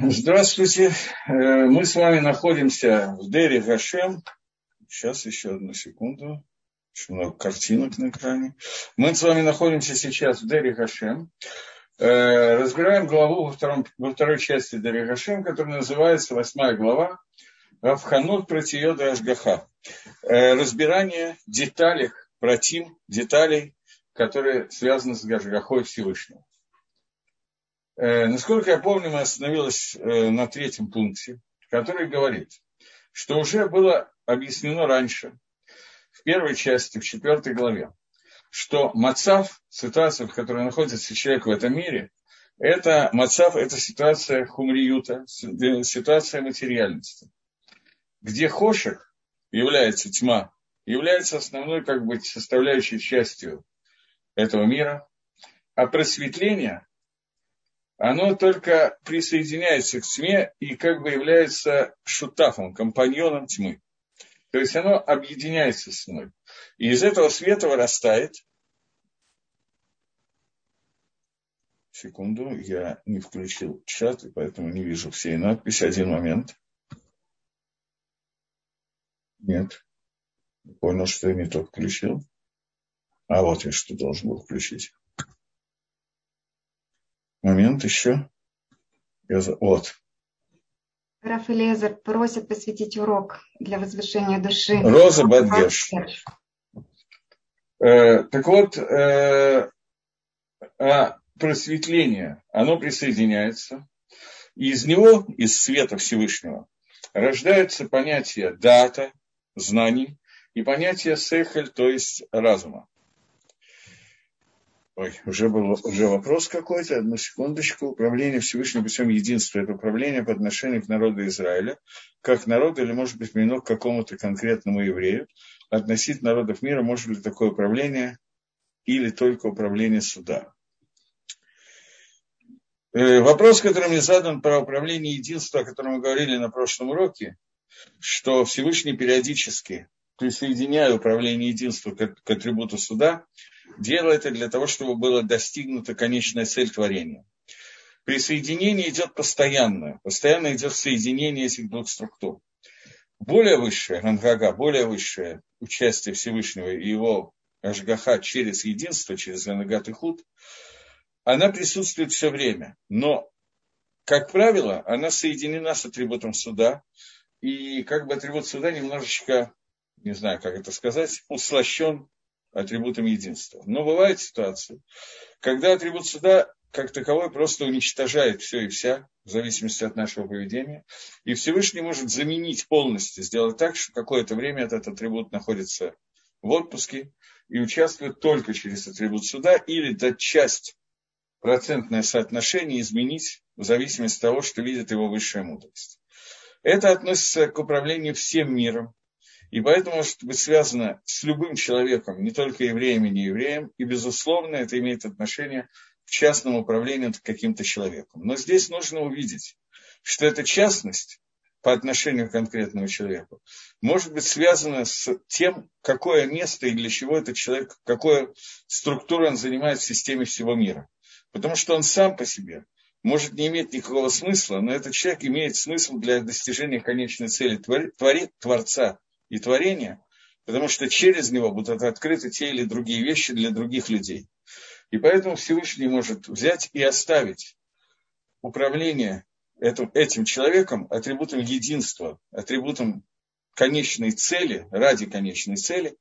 Здравствуйте. Э, мы с вами находимся в Дере Гашем. Сейчас еще одну секунду. Очень много картинок на экране. Мы с вами находимся сейчас в Дере Гашем. Э, разбираем главу во, втором, во второй части Дере Гашем, которая называется восьмая глава Равханут Протиода Ашгаха. Э, разбирание деталей, против деталей, которые связаны с Ашгахой Всевышнего. Э, насколько я помню, мы остановились э, на третьем пункте, который говорит, что уже было объяснено раньше, в первой части, в четвертой главе, что мацав, ситуация, в которой находится человек в этом мире, это мацав, это ситуация хумриюта, э, ситуация материальности, где хошек является тьма, является основной как бы составляющей частью этого мира, а просветление оно только присоединяется к тьме и как бы является шутафом, компаньоном тьмы. То есть оно объединяется с тьмой. И из этого света вырастает. Секунду, я не включил чат, и поэтому не вижу всей надписи. Один момент. Нет. Понял, что я не то включил. А вот я что должен был включить. Момент еще. Вот. Раф Элезер просит посвятить урок для возвышения души. Роза Бадгеш. Э, так вот, э, а просветление, оно присоединяется. И из него, из света Всевышнего, рождается понятие дата, знаний, и понятие сехель, то есть разума. Ой, уже был уже вопрос какой-то, одну секундочку. Управление Всевышним путем единства – это управление по отношению к народу Израиля, как народу или, может быть, применено к какому-то конкретному еврею. Относительно народов мира может ли такое управление или только управление суда? Э, вопрос, который мне задан про управление единства, о котором мы говорили на прошлом уроке, что Всевышний периодически присоединяя управление единства к атрибуту суда, делает это для того, чтобы была достигнута конечная цель творения. Присоединение идет постоянно, постоянно идет соединение этих двух структур. Более высшее, Рангага, более высшее участие Всевышнего и его Ашгаха через единство, через Ранагат и Худ, она присутствует все время. Но, как правило, она соединена с атрибутом суда, и как бы атрибут суда немножечко, не знаю, как это сказать, услощен атрибутом единства. Но бывают ситуации, когда атрибут суда как таковой просто уничтожает все и вся, в зависимости от нашего поведения. И Всевышний может заменить полностью, сделать так, что какое-то время этот атрибут находится в отпуске и участвует только через атрибут суда или дать часть, процентное соотношение изменить в зависимости от того, что видит его высшая мудрость. Это относится к управлению всем миром, и поэтому может быть связано с любым человеком, не только евреем и неевреем, и, безусловно, это имеет отношение к частному управлению каким-то человеком. Но здесь нужно увидеть, что эта частность по отношению к конкретному человеку может быть связана с тем, какое место и для чего этот человек, какую структуру он занимает в системе всего мира. Потому что он сам по себе может не иметь никакого смысла, но этот человек имеет смысл для достижения конечной цели твори, Творца, и творения, потому что через него будут открыты те или другие вещи для других людей. И поэтому Всевышний может взять и оставить управление этим, человеком атрибутом единства, атрибутом конечной цели, ради конечной цели,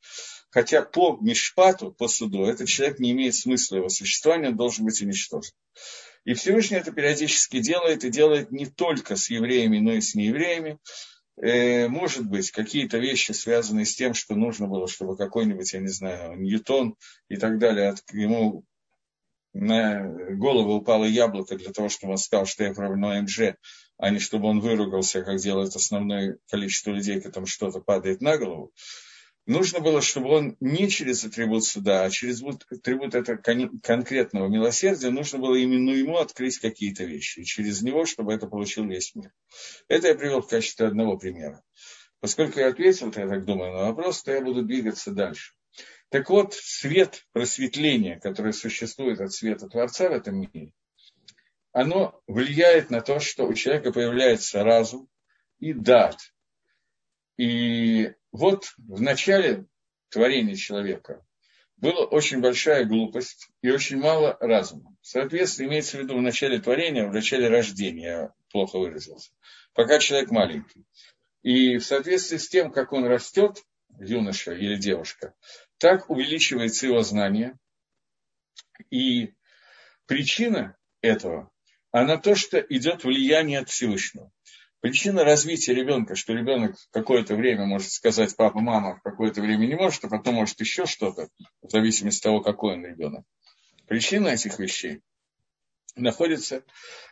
хотя по мишпату, по суду, этот человек не имеет смысла его существования, он должен быть уничтожен. И Всевышний это периодически делает, и делает не только с евреями, но и с неевреями, может быть, какие-то вещи, связанные с тем, что нужно было, чтобы какой-нибудь, я не знаю, Ньютон и так далее, от, ему на голову упало яблоко для того, чтобы он сказал, что я правильно МЖ, а не чтобы он выругался, как делает основное количество людей, которым что-то падает на голову нужно было, чтобы он не через атрибут суда, а через атрибут этого конкретного милосердия, нужно было именно ему открыть какие-то вещи. И через него, чтобы это получил весь мир. Это я привел в качестве одного примера. Поскольку я ответил, я так думаю, на вопрос, то я буду двигаться дальше. Так вот, свет просветления, которое существует от света Творца в этом мире, оно влияет на то, что у человека появляется разум и дат. И вот в начале творения человека была очень большая глупость и очень мало разума. Соответственно, имеется в виду в начале творения, в начале рождения, я плохо выразился, пока человек маленький. И в соответствии с тем, как он растет, юноша или девушка, так увеличивается его знание. И причина этого, она то, что идет влияние от Всевышнего. Причина развития ребенка, что ребенок какое-то время может сказать папа, мама, какое-то время не может, а потом может еще что-то, в зависимости от того, какой он ребенок. Причина этих вещей находится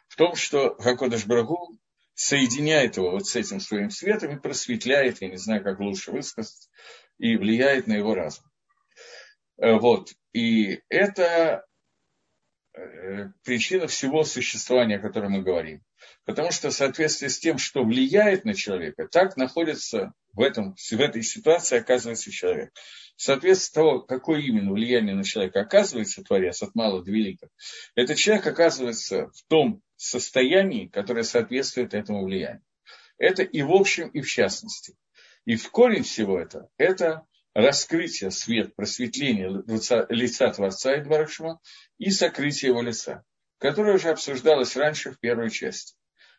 в том, что Хакодыш Брагу соединяет его вот с этим своим светом и просветляет, я не знаю, как лучше высказать, и влияет на его разум. Э, вот. И это э, причина всего существования, о котором мы говорим. Потому что в соответствии с тем, что влияет на человека, так находится в, этом, в этой ситуации оказывается человек. В соответствии с того, какое именно влияние на человека оказывается Творец от мала до великого, этот человек оказывается в том состоянии, которое соответствует этому влиянию. Это и в общем, и в частности. И в корень всего это – это раскрытие, свет, просветление лица, лица Творца Барахшма и сокрытие его лица, которое уже обсуждалось раньше в первой части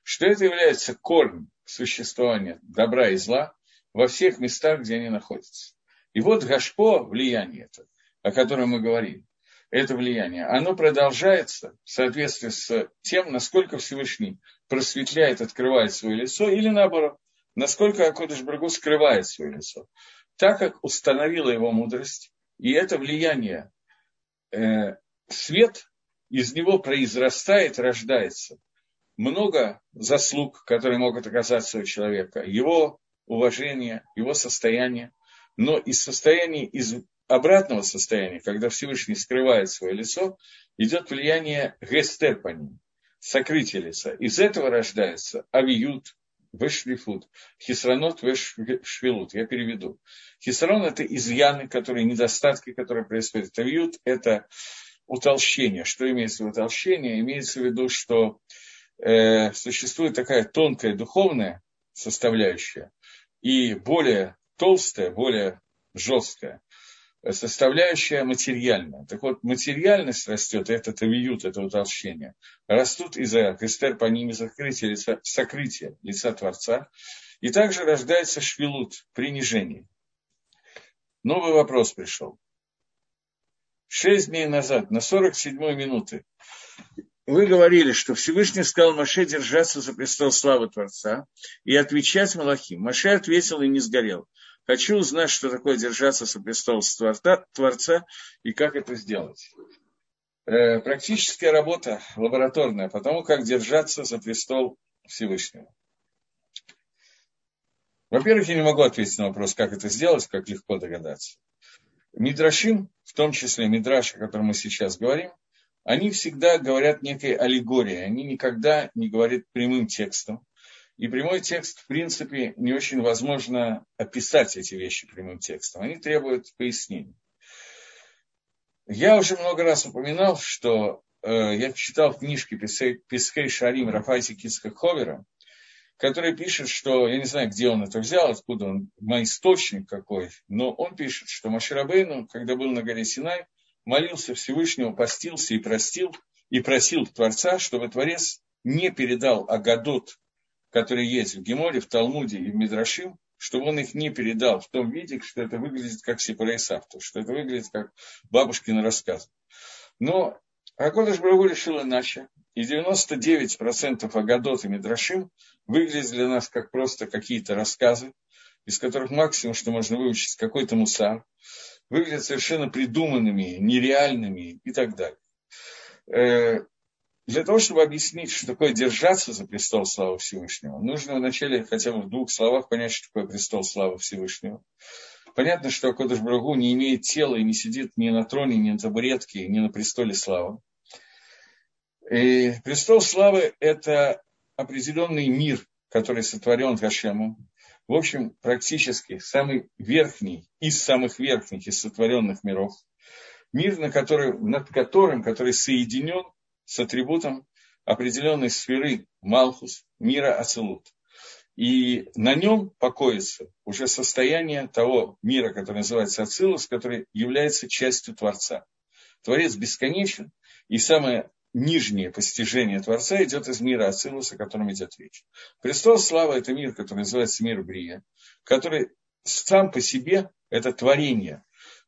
что это является корнем существования добра и зла во всех местах, где они находятся. И вот Гашпо, влияние это, о котором мы говорим, это влияние, оно продолжается в соответствии с тем, насколько Всевышний просветляет, открывает свое лицо, или наоборот, насколько Акодыш Брагу скрывает свое лицо. Так как установила его мудрость, и это влияние, э, свет из него произрастает, рождается много заслуг, которые могут оказаться у человека, его уважение, его состояние, но из состояния, из обратного состояния, когда Всевышний скрывает свое лицо, идет влияние гестер по ним, сокрытие лица. Из этого рождается авиют, вешлифут, хисранот, вешвилут. Я переведу. Хисрон – это изъяны, которые, недостатки, которые происходят. Авиют – это утолщение. Что имеется в виду утолщение? Имеется в виду, что э, существует такая тонкая духовная составляющая и более толстая, более жесткая составляющая материальная. Так вот, материальность растет, это тавиют, это утолщение, растут из-за кестер по ними закрытия лица, сокрытия лица Творца. И также рождается швилут, принижение. Новый вопрос пришел. Шесть дней назад, на 47-й минуты, вы говорили, что Всевышний сказал Маше держаться за престол славы Творца и отвечать Малахим. Маше ответил и не сгорел. Хочу узнать, что такое держаться за престол Творца и как это сделать. Э, практическая работа лабораторная, потому как держаться за престол Всевышнего. Во-первых, я не могу ответить на вопрос, как это сделать, как легко догадаться. Мидрашим, в том числе Мидраш, о котором мы сейчас говорим, они всегда говорят некой аллегории, они никогда не говорят прямым текстом. И прямой текст, в принципе, не очень возможно описать эти вещи прямым текстом. Они требуют пояснений. Я уже много раз упоминал, что э, я читал книжки Пискей Шарим Рафайси Кицка Ховера, который пишет, что, я не знаю, где он это взял, откуда он, мой источник какой, но он пишет, что Маширабейну, когда был на горе Синай, молился Всевышнему, постился и простил, и просил Творца, чтобы Творец не передал Агадот, который есть в Геморе, в Талмуде и в Мидрашим, чтобы он их не передал в том виде, что это выглядит как Сипарейсавту, что это выглядит как бабушкин рассказ. Но Акодыш Брагу решил иначе, и 99% Агадот и Мидрашим выглядят для нас как просто какие-то рассказы, из которых максимум, что можно выучить, какой-то мусар выглядят совершенно придуманными, нереальными и так далее. Э, для того, чтобы объяснить, что такое держаться за престол славы Всевышнего, нужно вначале хотя бы в двух словах понять, что такое престол славы Всевышнего. Понятно, что Кодыш Брагу не имеет тела и не сидит ни на троне, ни на табуретке, ни на престоле славы. И престол славы – это определенный мир, который сотворен Хашемом, в общем, практически самый верхний из самых верхних из сотворенных миров, мир, на который, над которым, который соединен с атрибутом определенной сферы Малхус, мира Ацелут. И на нем покоится уже состояние того мира, который называется Ацилус, который является частью Творца. Творец бесконечен, и самое нижнее постижение Творца идет из мира Ацилуса, о котором идет речь. Престол славы – это мир, который называется мир Брия, который сам по себе – это творение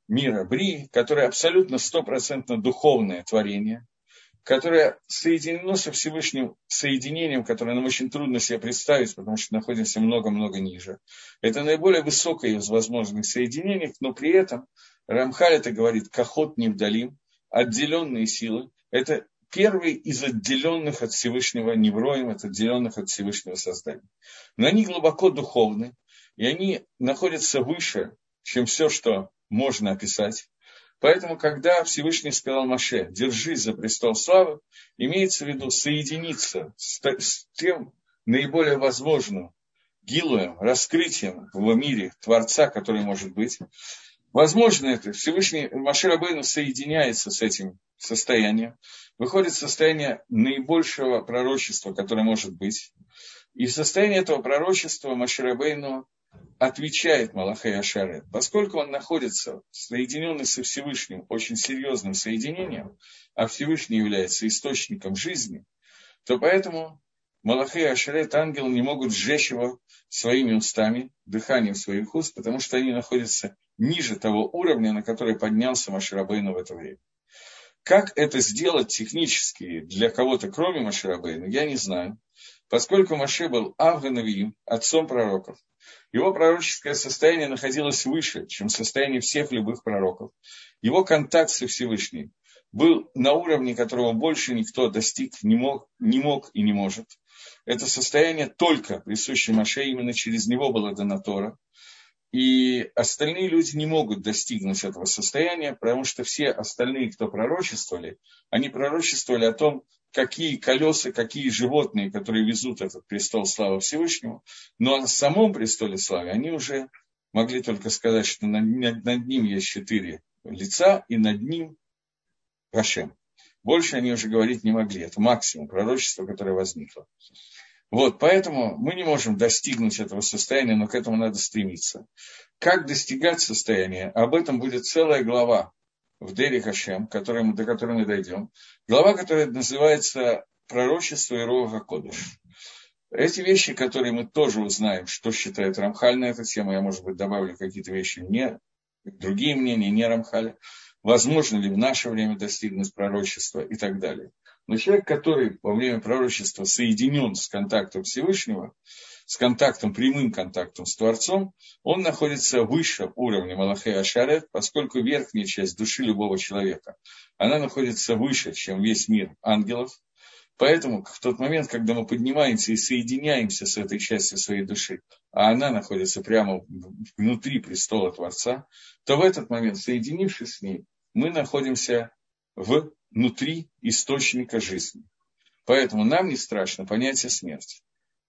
мира Брии, которое абсолютно стопроцентно духовное творение, которое соединено со Всевышним соединением, которое нам очень трудно себе представить, потому что находимся много-много ниже. Это наиболее высокое из возможных соединений, но при этом Рамхаль это говорит, кахот не вдалим, отделенные силы. Это первый из отделенных от Всевышнего невроем, от отделенных от Всевышнего создания. Но они глубоко духовны, и они находятся выше, чем все, что можно описать. Поэтому, когда Всевышний сказал Маше, держись за престол славы, имеется в виду соединиться с, с тем наиболее возможным гилуем, раскрытием в мире Творца, который может быть. Возможно это. Всевышний Маше Рабейну соединяется с этим состоянием, выходит в состояние наибольшего пророчества, которое может быть. И в состоянии этого пророчества Маше Рабейну отвечает Малахай Ашарет, поскольку он находится соединенный со Всевышним очень серьезным соединением, а Всевышний является источником жизни, то поэтому Малахай Ашарет, ангел, не могут сжечь его своими устами, дыханием своих уст, потому что они находятся ниже того уровня, на который поднялся Маширабейну в это время. Как это сделать технически для кого-то, кроме Маширабейна, я не знаю. Поскольку Маше был Авганавиим, отцом пророков, его пророческое состояние находилось выше, чем состояние всех любых пророков. Его контакт со Всевышним был на уровне, которого больше никто достиг не мог, не мог и не может. Это состояние только присуще Маше, именно через него было дана Тора. И остальные люди не могут достигнуть этого состояния, потому что все остальные, кто пророчествовали, они пророчествовали о том, какие колеса, какие животные, которые везут этот престол славы Всевышнему, но о самом престоле славы они уже могли только сказать, что над, над ним есть четыре лица, и над ним Рашем. Больше они уже говорить не могли. Это максимум пророчества, которое возникло. Вот, поэтому мы не можем достигнуть этого состояния, но к этому надо стремиться. Как достигать состояния? Об этом будет целая глава в Дери Хашем, до которой мы дойдем. Глава, которая называется «Пророчество и Рога Кодыш». Эти вещи, которые мы тоже узнаем, что считает Рамхаль на эту тему, я, может быть, добавлю какие-то вещи, не, другие мнения, не Рамхаля, возможно ли в наше время достигнуть пророчества и так далее. Но человек, который во время пророчества соединен с контактом Всевышнего, с контактом, прямым контактом с Творцом, он находится выше уровня Малахея Ашарет, поскольку верхняя часть души любого человека, она находится выше, чем весь мир ангелов. Поэтому в тот момент, когда мы поднимаемся и соединяемся с этой частью своей души, а она находится прямо внутри престола Творца, то в этот момент, соединившись с ней, мы находимся внутри источника жизни. Поэтому нам не страшно понятие смерти.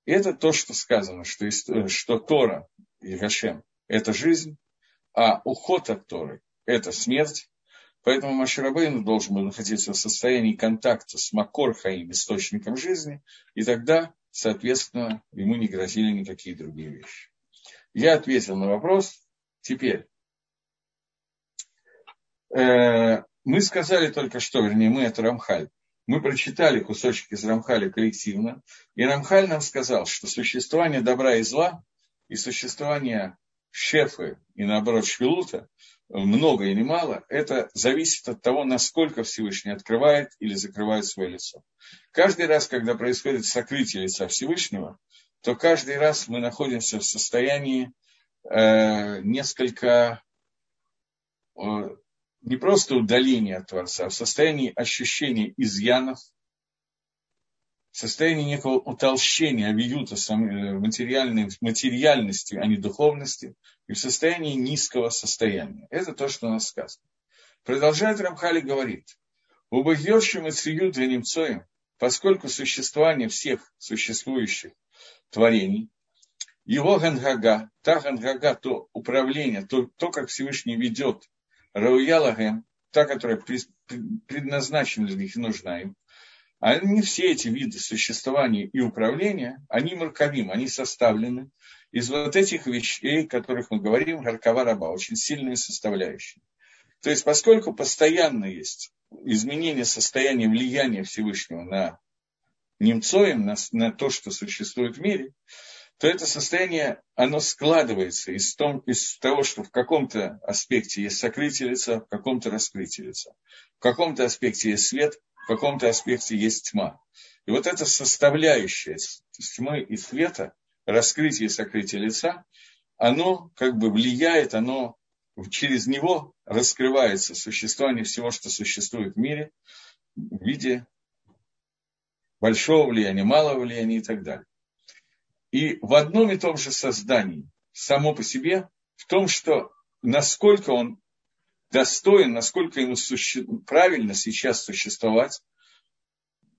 Это то, что сказано, что, э, что Тора и Гашем – это жизнь, а уход от Торы – это смерть. Поэтому Маширабейн должен был находиться в состоянии контакта с Макор Хаим, источником жизни, и тогда, соответственно, ему не грозили никакие другие вещи. Я ответил на вопрос. Теперь, э, мы сказали только что, вернее, мы это Рамхаль. Мы прочитали кусочек из Рамхаля коллективно, и Рамхаль нам сказал, что существование добра и зла и существование шефы и, наоборот, швилута, много или мало, это зависит от того, насколько Всевышний открывает или закрывает свое лицо. Каждый раз, когда происходит сокрытие лица Всевышнего, то каждый раз мы находимся в состоянии э, несколько э, не просто удаление от Творца, а в состоянии ощущения изъянов, в состоянии некого утолщения авиюта э, материальной, материальности, а не духовности, и в состоянии низкого состояния. Это то, что у нас сказано. Продолжает Рамхали говорит, убогьевшим и для немцоем, поскольку существование всех существующих творений, его гангага, та гангага, то управление, то, то как Всевышний ведет Рауялагем, та, которая предназначена для них и нужна им, они все эти виды существования и управления, они марковим, они составлены из вот этих вещей, о которых мы говорим, Гаркова раба, очень сильные составляющие. То есть, поскольку постоянно есть изменение состояния влияния Всевышнего на немцоем, на, на то, что существует в мире, то это состояние, оно складывается из, том, из того, что в каком-то аспекте есть сокрытие лица, в каком-то раскрытие лица. В каком-то аспекте есть свет, в каком-то аспекте есть тьма. И вот эта составляющая тьмы и света, раскрытие и сокрытие лица, оно как бы влияет, оно через него раскрывается существование всего, что существует в мире в виде большого влияния, малого влияния и так далее. И в одном и том же создании, само по себе, в том, что насколько он достоин, насколько ему суще... правильно сейчас существовать,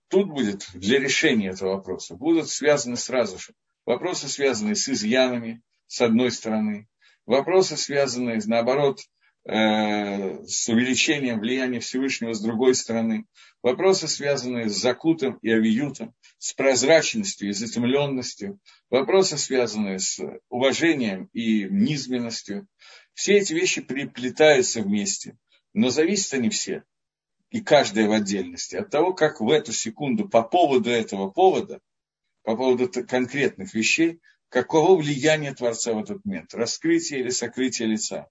тут будет для решения этого вопроса, будут связаны сразу же вопросы, связанные с изъянами, с одной стороны, вопросы, связанные, наоборот, с увеличением влияния Всевышнего с другой стороны, вопросы, связанные с закутом и авиютом, с прозрачностью и затемленностью, вопросы, связанные с уважением и низменностью. Все эти вещи приплетаются вместе, но зависят они все, и каждая в отдельности, от того, как в эту секунду по поводу этого повода, по поводу конкретных вещей, каково влияние Творца в этот момент, раскрытие или сокрытие лица,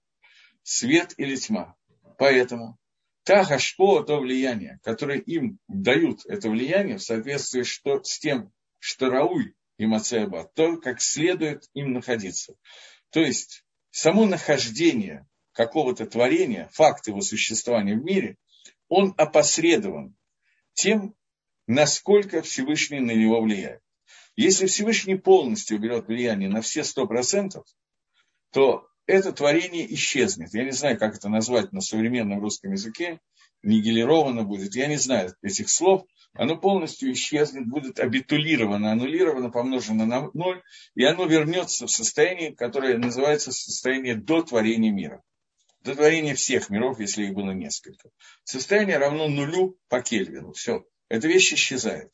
свет или тьма. Поэтому та гашпо, то влияние, которое им дают это влияние в соответствии что, с тем, что Рауй и Мацеба, то, как следует им находиться. То есть, само нахождение какого-то творения, факт его существования в мире, он опосредован тем, насколько Всевышний на него влияет. Если Всевышний полностью берет влияние на все сто процентов, то это творение исчезнет. Я не знаю, как это назвать на современном русском языке, нигилировано будет, я не знаю этих слов, оно полностью исчезнет, будет абитулировано, аннулировано, помножено на ноль, и оно вернется в состояние, которое называется состояние до творения мира. До творения всех миров, если их было несколько. Состояние равно нулю по Кельвину. Все. Эта вещь исчезает.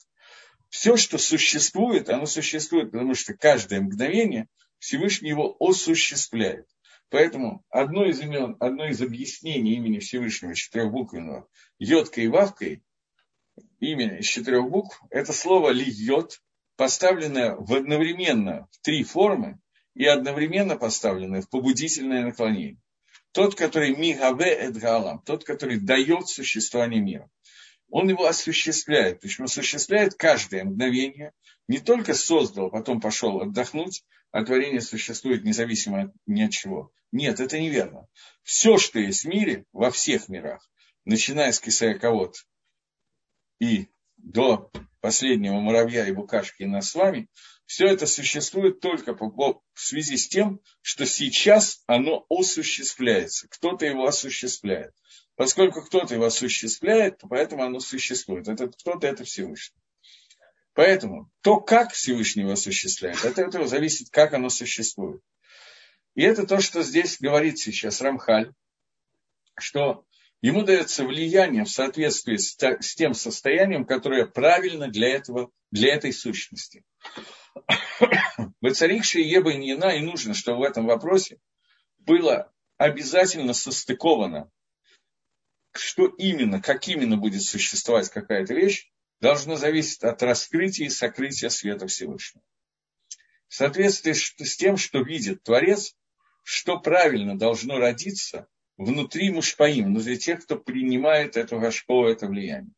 Все, что существует, оно существует, потому что каждое мгновение Всевышний его осуществляет. Поэтому одно из имен, одно из объяснений имени Всевышнего четырехбуквенного йодкой и вавкой, имя из четырех букв, это слово льет, поставленное в одновременно в три формы и одновременно поставленное в побудительное наклонение. Тот, который мигаве эдгалам, тот, который дает существование мира. Он его осуществляет, причем осуществляет каждое мгновение, не только создал, потом пошел отдохнуть, а творение существует независимо ни от чего. Нет, это неверно. Все, что есть в мире, во всех мирах, начиная с Кисаякавод и до последнего муравья и букашки и нас с вами, все это существует только в связи с тем, что сейчас оно осуществляется. Кто-то его осуществляет. Поскольку кто-то его осуществляет, то поэтому оно существует. Этот кто-то – это Всевышний. Поэтому то, как Всевышний его осуществляет, от этого зависит, как оно существует. И это то, что здесь говорит сейчас Рамхаль, что ему дается влияние в соответствии с, тем состоянием, которое правильно для, этого, для этой сущности. Воцарившие Еба и Нина, и нужно, чтобы в этом вопросе было обязательно состыковано, что именно, как именно будет существовать какая-то вещь, должно зависеть от раскрытия и сокрытия света Всевышнего. В соответствии с тем, что видит Творец, что правильно должно родиться внутри мушпаим, внутри тех, кто принимает эту гашпо, это влияние.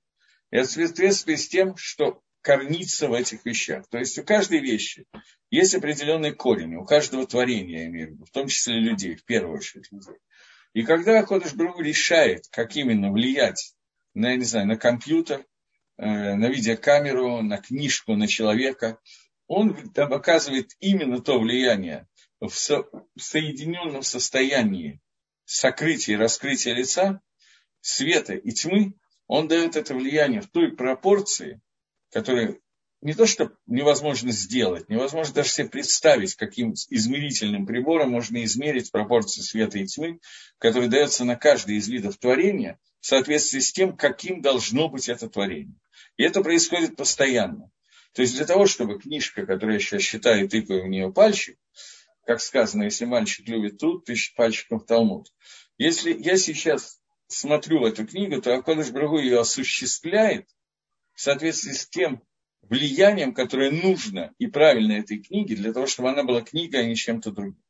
И в соответствии с тем, что корнится в этих вещах. То есть у каждой вещи есть определенный корень, у каждого творения, я имею в виду, в том числе людей, в первую очередь людей. И когда Кодыш Брух решает, как именно влиять на, я не знаю, на компьютер, на видеокамеру, на книжку, на человека, он там оказывает именно то влияние в соединенном состоянии сокрытия и раскрытия лица, света и тьмы, он дает это влияние в той пропорции, которая не то, что невозможно сделать, невозможно даже себе представить, каким измерительным прибором можно измерить пропорции света и тьмы, которые дается на каждый из видов творения в соответствии с тем, каким должно быть это творение. И это происходит постоянно. То есть для того, чтобы книжка, которая я сейчас считаю, тыкаю в нее пальчик, как сказано, если мальчик любит труд, тысяч пальчиком в Талмуд. Если я сейчас смотрю эту книгу, то Акодыш Брагу ее осуществляет в соответствии с тем влиянием, которое нужно и правильно этой книге, для того, чтобы она была книгой, а не чем-то другим.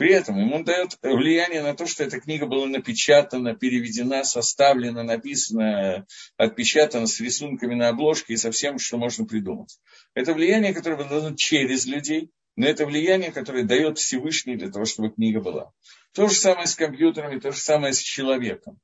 При этом ему дает влияние на то, что эта книга была напечатана, переведена, составлена, написана, отпечатана с рисунками на обложке и со всем, что можно придумать. Это влияние, которое дано через людей, но это влияние, которое дает Всевышний для того, чтобы книга была. То же самое с компьютерами, то же самое с человеком.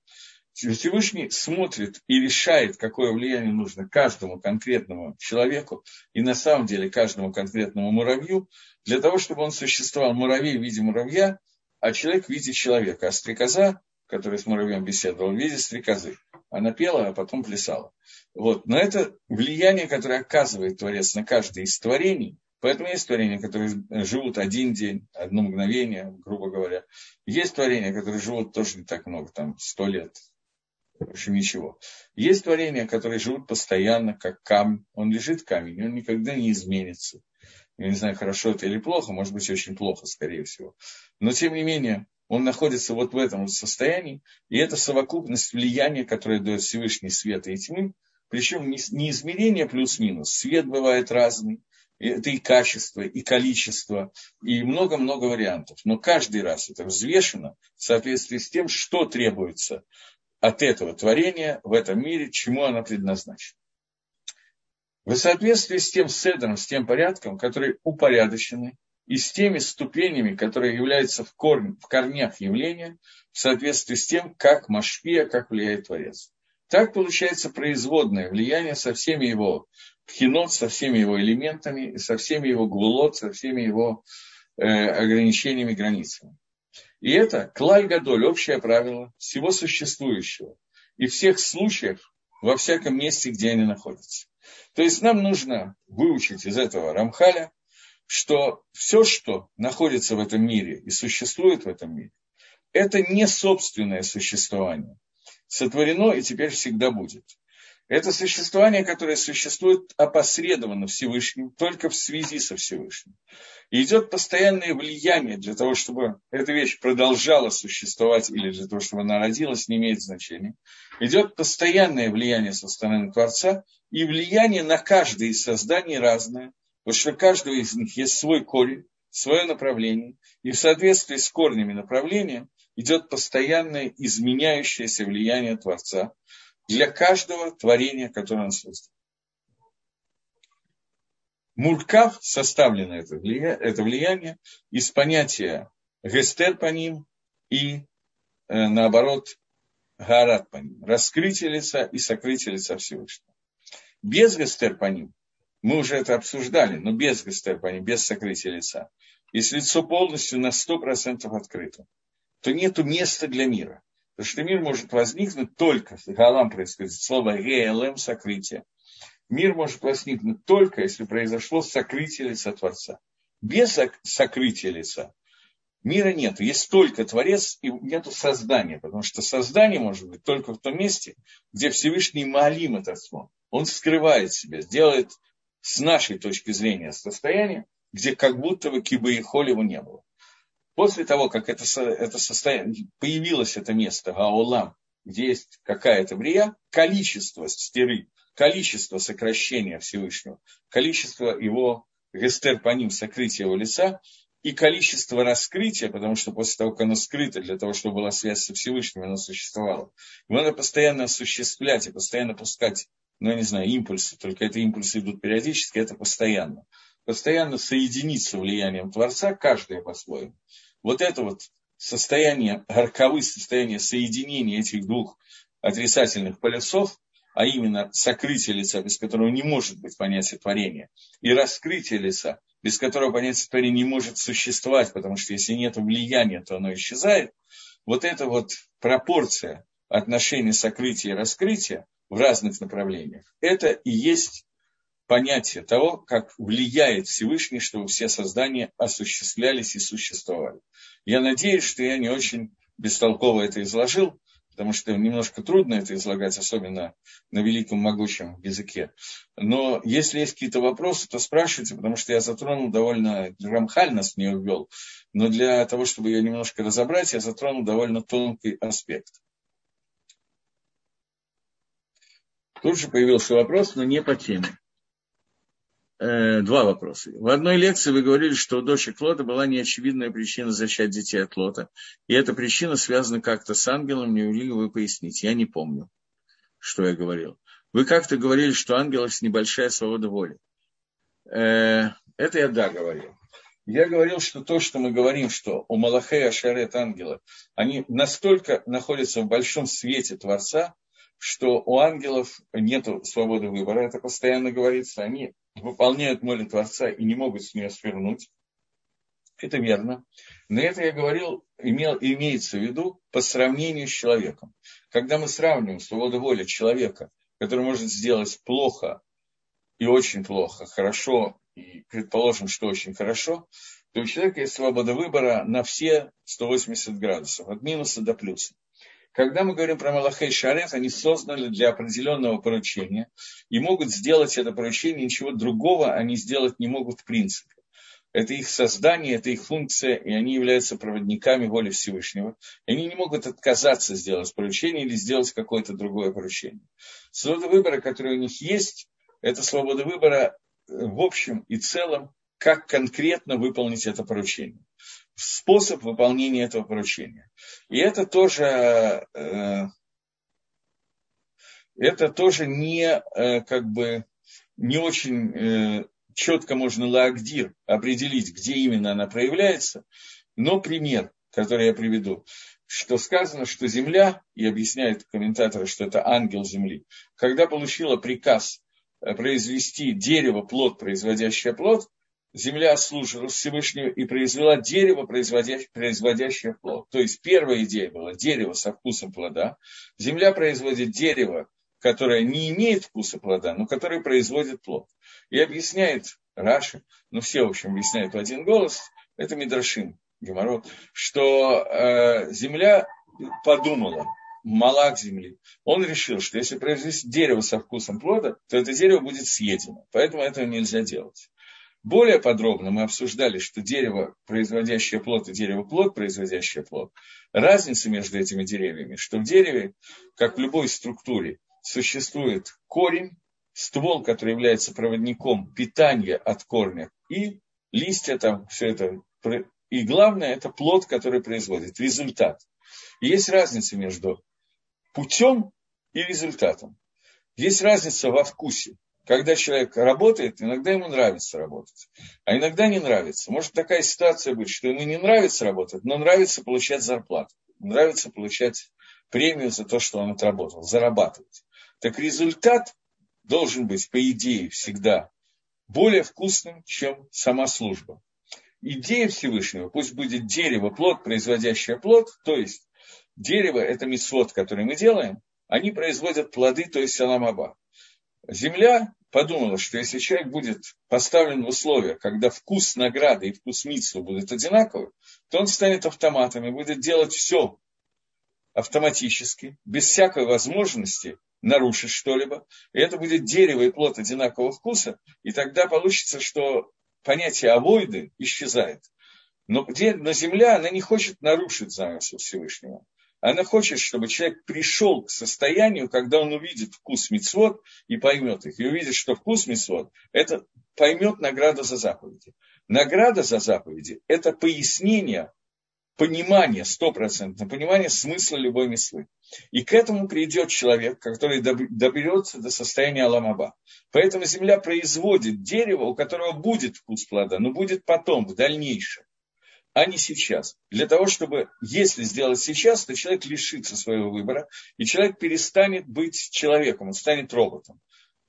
Всевышний смотрит и решает, какое влияние нужно каждому конкретному человеку и на самом деле каждому конкретному муравью, для того, чтобы он существовал муравей в виде муравья, а человек в виде человека. А стрекоза, которая с муравьем беседовала, в виде стрекозы. Она пела, а потом плясала. Вот. Но это влияние, которое оказывает Творец на каждое из творений, Поэтому есть творения, которые живут один день, одно мгновение, грубо говоря. Есть творения, которые живут тоже не так много, там сто лет, в общем, ничего. Есть творения, которые живут постоянно, как камень. Он лежит камень, он никогда не изменится. Я не знаю, хорошо это или плохо, может быть, очень плохо, скорее всего. Но, тем не менее, он находится вот в этом состоянии, и это совокупность влияния, которое дает Всевышний света и тьмы, причем не измерение плюс-минус. Свет бывает разный, это и качество, и количество, и много-много вариантов. Но каждый раз это взвешено в соответствии с тем, что требуется от этого творения в этом мире, чему оно предназначено. В соответствии с тем седром, с тем порядком, который упорядочены, и с теми ступенями, которые являются в, корне, в корнях явления, в соответствии с тем, как Машпия, как влияет Творец. Так получается производное влияние со всеми его пхинот, со всеми его элементами, со всеми его гвулот, со всеми его э, ограничениями, границами. И это клаль гадоль, общее правило всего существующего и всех случаев во всяком месте, где они находятся. То есть нам нужно выучить из этого Рамхаля, что все, что находится в этом мире и существует в этом мире, это не собственное существование. Сотворено и теперь всегда будет. Это существование, которое существует опосредованно Всевышним, только в связи со Всевышним. И идет постоянное влияние для того, чтобы эта вещь продолжала существовать или для того, чтобы она родилась, не имеет значения. Идет постоянное влияние со стороны Творца, и влияние на каждое из созданий разное, потому что у каждого из них есть свой корень, свое направление, и в соответствии с корнями направления идет постоянное изменяющееся влияние Творца – для каждого творения, которое он создал. Муркав составлено это влияние, это влияние из понятия гестер по ним и, э, наоборот, гарат по ним. Раскрытие лица и сокрытие лица Всевышнего. Без гестер по ним, мы уже это обсуждали, но без гестер по ним, без сокрытия лица, если лицо полностью на 100% открыто, то нет места для мира. Потому что мир может возникнуть только, Галам происходит слово ГЛМ – сокрытие. Мир может возникнуть только, если произошло сокрытие лица Творца. Без сокрытия лица мира нет. Есть только Творец и нет создания, потому что создание может быть только в том месте, где Всевышний Маалим это слово. Он скрывает себя, делает с нашей точки зрения состояние, где как будто бы кибо и холеву не было. После того, как это, это состояние, появилось это место, Гаолам, где есть какая-то брия, количество стиры, количество сокращения Всевышнего, количество его гестер по ним, сокрытия его лица, и количество раскрытия, потому что после того, как оно скрыто, для того, чтобы была связь со Всевышним, оно существовало. Его надо постоянно осуществлять и постоянно пускать, ну, я не знаю, импульсы, только это импульсы идут периодически, это постоянно. Постоянно соединиться влиянием Творца, каждое по-своему вот это вот состояние, горковое состояние соединения этих двух отрицательных полюсов, а именно сокрытие лица, без которого не может быть понятия творения, и раскрытие лица, без которого понятие творения не может существовать, потому что если нет влияния, то оно исчезает, вот эта вот пропорция отношений сокрытия и раскрытия в разных направлениях, это и есть понятие того, как влияет Всевышний, чтобы все создания осуществлялись и существовали. Я надеюсь, что я не очень бестолково это изложил, потому что немножко трудно это излагать, особенно на великом могучем языке. Но если есть какие-то вопросы, то спрашивайте, потому что я затронул довольно, Рамхаль нас в нее ввел, но для того, чтобы ее немножко разобрать, я затронул довольно тонкий аспект. Тут же появился вопрос, но не по теме. Э, два вопроса. В одной лекции вы говорили, что у дочек Лота была неочевидная причина зачать детей от Лота. И эта причина связана как-то с ангелом. Не могли вы пояснить? Я не помню, что я говорил. Вы как-то говорили, что ангелов небольшая свобода воли. Э, это я да говорил. Я говорил, что то, что мы говорим, что у Малахея Шарет ангела, они настолько находятся в большом свете Творца, что у ангелов нет свободы выбора, это постоянно говорится, они выполняют волю Творца и не могут с нее свернуть. Это верно. Но это я говорил, имел, имеется в виду по сравнению с человеком. Когда мы сравниваем свободу воли человека, который может сделать плохо и очень плохо, хорошо, и предположим, что очень хорошо, то у человека есть свобода выбора на все 180 градусов, от минуса до плюса. Когда мы говорим про Малахей Шарет, они созданы для определенного поручения и могут сделать это поручение, ничего другого они сделать не могут в принципе. Это их создание, это их функция, и они являются проводниками воли Всевышнего. И они не могут отказаться сделать поручение или сделать какое-то другое поручение. Свобода выбора, которая у них есть, это свобода выбора в общем и целом, как конкретно выполнить это поручение способ выполнения этого поручения. И это тоже, э, это тоже не э, как бы не очень э, четко можно лагдир определить, где именно она проявляется, но пример, который я приведу, что сказано, что Земля, и объясняют комментаторы, что это ангел Земли, когда получила приказ произвести дерево, плод, производящее плод, земля служила Всевышнему и произвела дерево, производящее, производящее плод. То есть первая идея была дерево со вкусом плода. Земля производит дерево, которое не имеет вкуса плода, но которое производит плод. И объясняет Раши, ну все, в общем, объясняют в один голос, это Мидрашим, Геморрот, что э, земля подумала, малак земли, он решил, что если произвести дерево со вкусом плода, то это дерево будет съедено. Поэтому этого нельзя делать. Более подробно мы обсуждали, что дерево, производящее плод, и дерево плод, производящее плод, разница между этими деревьями, что в дереве, как в любой структуре, существует корень, ствол, который является проводником питания от корня, и листья там, все это. И главное, это плод, который производит, результат. И есть разница между путем и результатом. Есть разница во вкусе когда человек работает, иногда ему нравится работать, а иногда не нравится. Может такая ситуация быть, что ему не нравится работать, но нравится получать зарплату, нравится получать премию за то, что он отработал, зарабатывать. Так результат должен быть, по идее, всегда более вкусным, чем сама служба. Идея Всевышнего, пусть будет дерево, плод, производящее плод, то есть дерево – это мисвод, который мы делаем, они производят плоды, то есть аламаба. Земля подумала, что если человек будет поставлен в условия, когда вкус награды и вкус митсу будут одинаковы, то он станет автоматом и будет делать все автоматически, без всякой возможности нарушить что-либо. И это будет дерево и плод одинакового вкуса, и тогда получится, что понятие авойды исчезает. Но, но земля, она не хочет нарушить замысел Всевышнего. Она хочет, чтобы человек пришел к состоянию, когда он увидит вкус мецвод и поймет их. И увидит, что вкус мецвод – это поймет награда за заповеди. Награда за заповеди – это пояснение, понимание, стопроцентное понимание смысла любой мисвы. И к этому придет человек, который доберется до состояния Аламаба. Поэтому земля производит дерево, у которого будет вкус плода, но будет потом, в дальнейшем а не сейчас. Для того, чтобы, если сделать сейчас, то человек лишится своего выбора, и человек перестанет быть человеком, он станет роботом.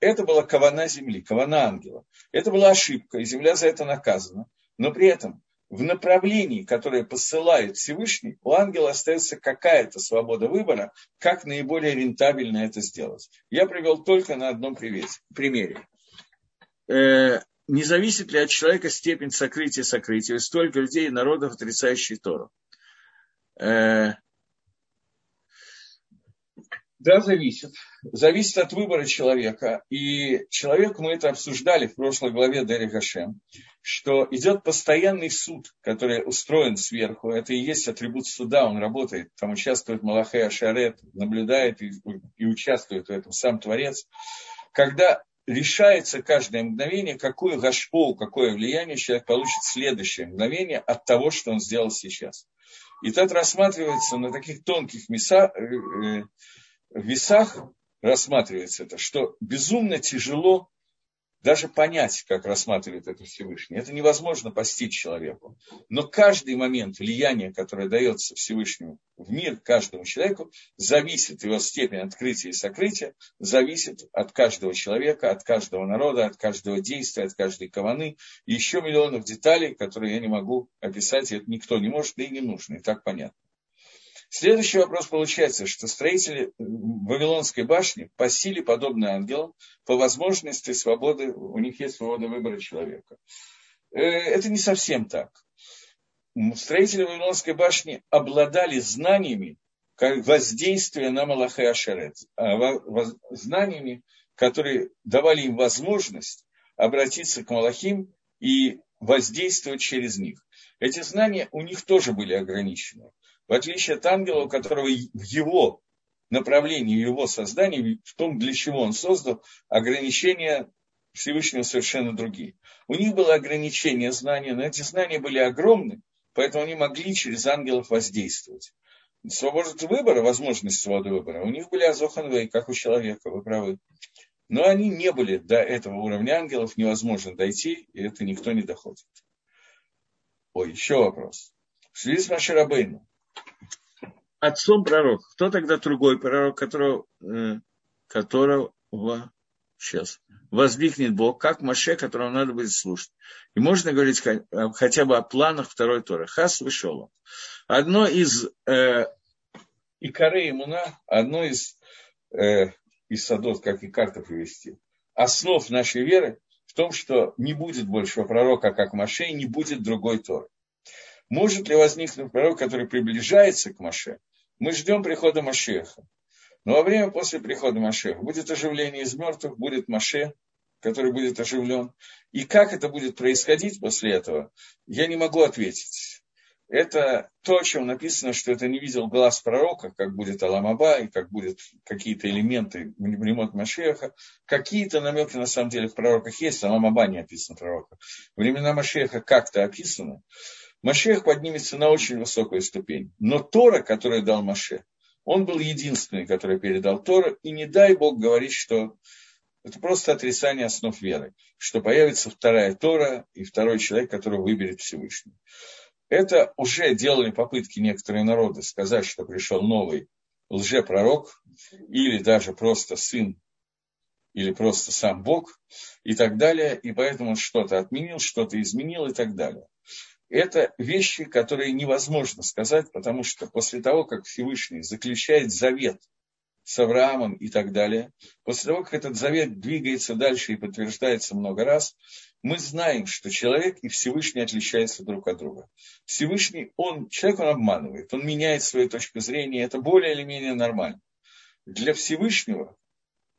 Это была кавана земли, кавана ангела. Это была ошибка, и земля за это наказана. Но при этом в направлении, которое посылает Всевышний, у ангела остается какая-то свобода выбора, как наиболее рентабельно это сделать. Я привел только на одном примере. Не зависит ли от человека степень сокрытия сокрытия? Столько людей и народов, отрицающих Тору. Э, Да, зависит. Зависит от выбора человека. И человеку мы это обсуждали в прошлой главе Дери Гашем, что идет постоянный суд, который устроен сверху. Это и есть атрибут суда, он работает. Там участвует Малахей Ашарет, наблюдает и, и участвует в этом сам Творец. Когда решается каждое мгновение, какое гашпо, какое влияние человек получит в следующее мгновение от того, что он сделал сейчас. И это рассматривается на таких тонких э, э, весах, рассматривается это, что безумно тяжело даже понять, как рассматривает это Всевышний. Это невозможно постичь человеку. Но каждый момент влияния, которое дается Всевышнему в мир каждому человеку, зависит, его степень открытия и сокрытия, зависит от каждого человека, от каждого народа, от каждого действия, от каждой каваны. И еще миллионов деталей, которые я не могу описать, и это никто не может, да и не нужно, и так понятно. Следующий вопрос получается, что строители Вавилонской башни по силе подобны ангелам, по возможности свободы, у них есть свобода выбора человека. Э, это не совсем так. Строители Вавилонской башни обладали знаниями как воздействия на Малахе Ашерет, а знаниями, которые давали им возможность обратиться к Малахим и воздействовать через них. Эти знания у них тоже были ограничены в отличие от ангела, у которого в его направлении, его создании, в том, для чего он создал, ограничения Всевышнего совершенно другие. У них было ограничение знания, но эти знания были огромны, поэтому они могли через ангелов воздействовать. Свобода выбора, возможность свободы выбора, у них были азоханвей, как у человека, вы правы. Но они не были до этого уровня ангелов, невозможно дойти, и это никто не доходит. Ой, еще вопрос. В связи с Маширабейну, отцом пророка. Кто тогда другой пророк, которого, э, которого сейчас возникнет Бог, как Маше, которого надо будет слушать. И можно говорить хотя бы о планах второй Торы. Хас вышел. Одно из э, Икары Имуна, одно из, э, из садов, как и карта привести, основ нашей веры в том, что не будет большего пророка, как Маше, и не будет другой Торы. Может ли возникнуть пророк, который приближается к Маше? Мы ждем прихода Машеха. Но во время после прихода Машеха будет оживление из мертвых, будет Маше, который будет оживлен. И как это будет происходить после этого, я не могу ответить. Это то, о чем написано, что это не видел глаз пророка, как будет Аламаба, и как будут какие-то элементы времен Машеха. Какие-то намеки на самом деле в пророках есть, Аламаба не описано в пророках. Времена Машеха как-то описаны. Машех поднимется на очень высокую ступень. Но Тора, которую дал Маше, он был единственный, который передал Тора, и не дай Бог говорить, что это просто отрицание основ веры, что появится вторая Тора и второй человек, который выберет Всевышний. Это уже делали попытки некоторые народы сказать, что пришел новый лжепророк, или даже просто сын, или просто сам Бог, и так далее, и поэтому он что-то отменил, что-то изменил и так далее это вещи, которые невозможно сказать, потому что после того, как Всевышний заключает завет с Авраамом и так далее, после того, как этот завет двигается дальше и подтверждается много раз, мы знаем, что человек и Всевышний отличаются друг от друга. Всевышний, он, человек он обманывает, он меняет свою точку зрения, это более или менее нормально. Для Всевышнего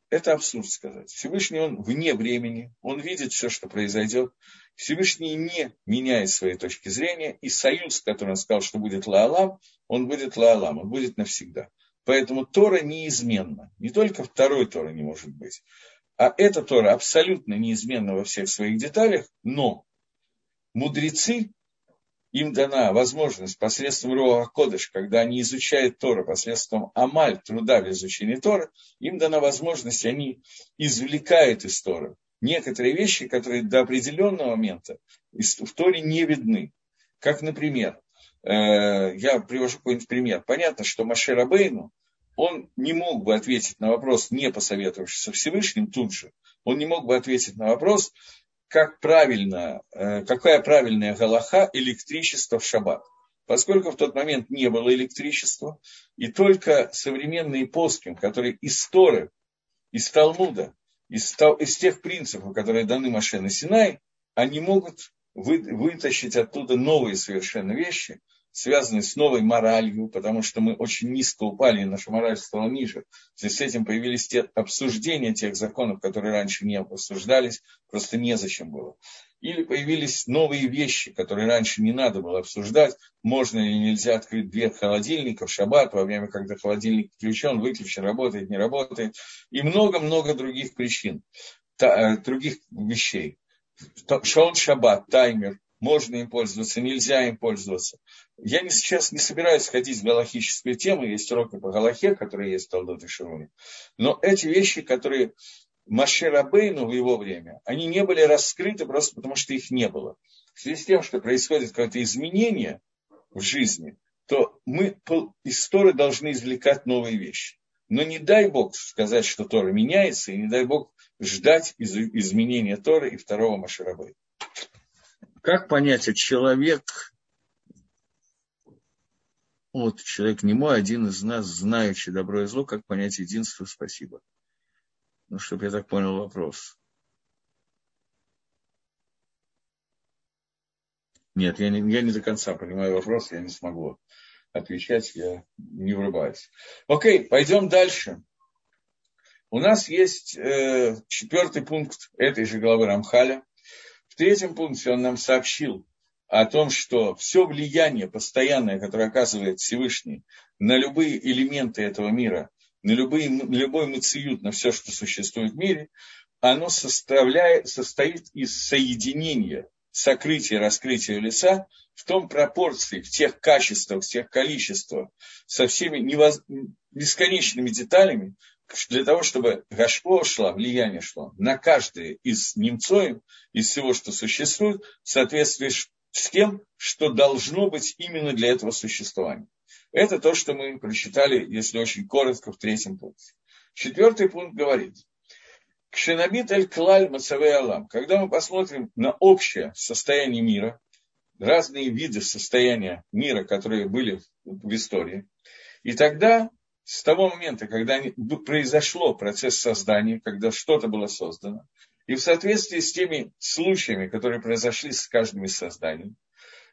это абсурд сказать. Всевышний, он вне времени, он видит все, что произойдет. Всевышний не меняет своей точки зрения, и союз, который он сказал, что будет Лаалам, он будет Лаалам, он будет навсегда. Поэтому Тора неизменна. Не только второй Тора не может быть, а эта Тора абсолютно неизменна во всех своих деталях, но мудрецы им дана возможность посредством Руа Кодыш, когда они изучают Тора, посредством Амаль, труда в изучении Тора, им дана возможность, они извлекают из Тора некоторые вещи, которые до определенного момента в Торе не видны. Как, например, э, я привожу какой-нибудь пример. Понятно, что Маше Рабейну, он не мог бы ответить на вопрос, не посоветовавшись со Всевышним тут же. Он не мог бы ответить на вопрос, как правильно, э, какая правильная галаха электричество в шаббат. Поскольку в тот момент не было электричества, и только современные плоским, которые из Торы, из Талмуда, из, из тех принципов, которые даны Маше на Синай, они могут вы, вытащить оттуда новые совершенно вещи, связанные с новой моралью, потому что мы очень низко упали, и наша мораль стала ниже. В связи с этим появились те обсуждения тех законов, которые раньше не обсуждались, просто незачем было. Или появились новые вещи, которые раньше не надо было обсуждать. Можно или нельзя открыть дверь холодильника в шаббат, во время, когда холодильник включен, выключен, работает, не работает. И много-много других причин, э, других вещей. Шон шаббат, таймер, можно им пользоваться, нельзя им пользоваться. Я не, сейчас не собираюсь ходить в галахическую тему, есть уроки по галахе, которые есть в Талдот и Шируне. Но эти вещи, которые Маше Рабейну в его время, они не были раскрыты просто потому, что их не было. В связи с тем, что происходит какое-то изменение в жизни, то мы из Торы должны извлекать новые вещи. Но не дай Бог сказать, что Тора меняется, и не дай Бог ждать из, изменения Торы и второго Маширабейна. Как понять, человек, вот человек не мой, один из нас, знающий добро и зло, как понять единство, спасибо. Ну, чтобы я так понял вопрос. Нет, я не, я не до конца понимаю вопрос, я не смогу отвечать, я не врубаюсь. Окей, пойдем дальше. У нас есть э, четвертый пункт этой же главы Рамхаля. В третьем пункте он нам сообщил о том, что все влияние постоянное, которое оказывает Всевышний на любые элементы этого мира, на, любые, на любой мациют, на все, что существует в мире, оно составляет, состоит из соединения сокрытия раскрытия лица в том пропорции, в тех качествах, в тех количествах, со всеми невоз... бесконечными деталями, для того, чтобы гашпо шло, влияние шло на каждое из немцоев, из всего, что существует, в соответствии тем, что должно быть именно для этого существования. Это то, что мы прочитали, если очень коротко, в третьем пункте. Четвертый пункт говорит, Кшенабит эль клаль мацавей алам. Когда мы посмотрим на общее состояние мира, разные виды состояния мира, которые были в истории, и тогда, с того момента, когда произошло процесс создания, когда что-то было создано, и в соответствии с теми случаями, которые произошли с каждым из созданий,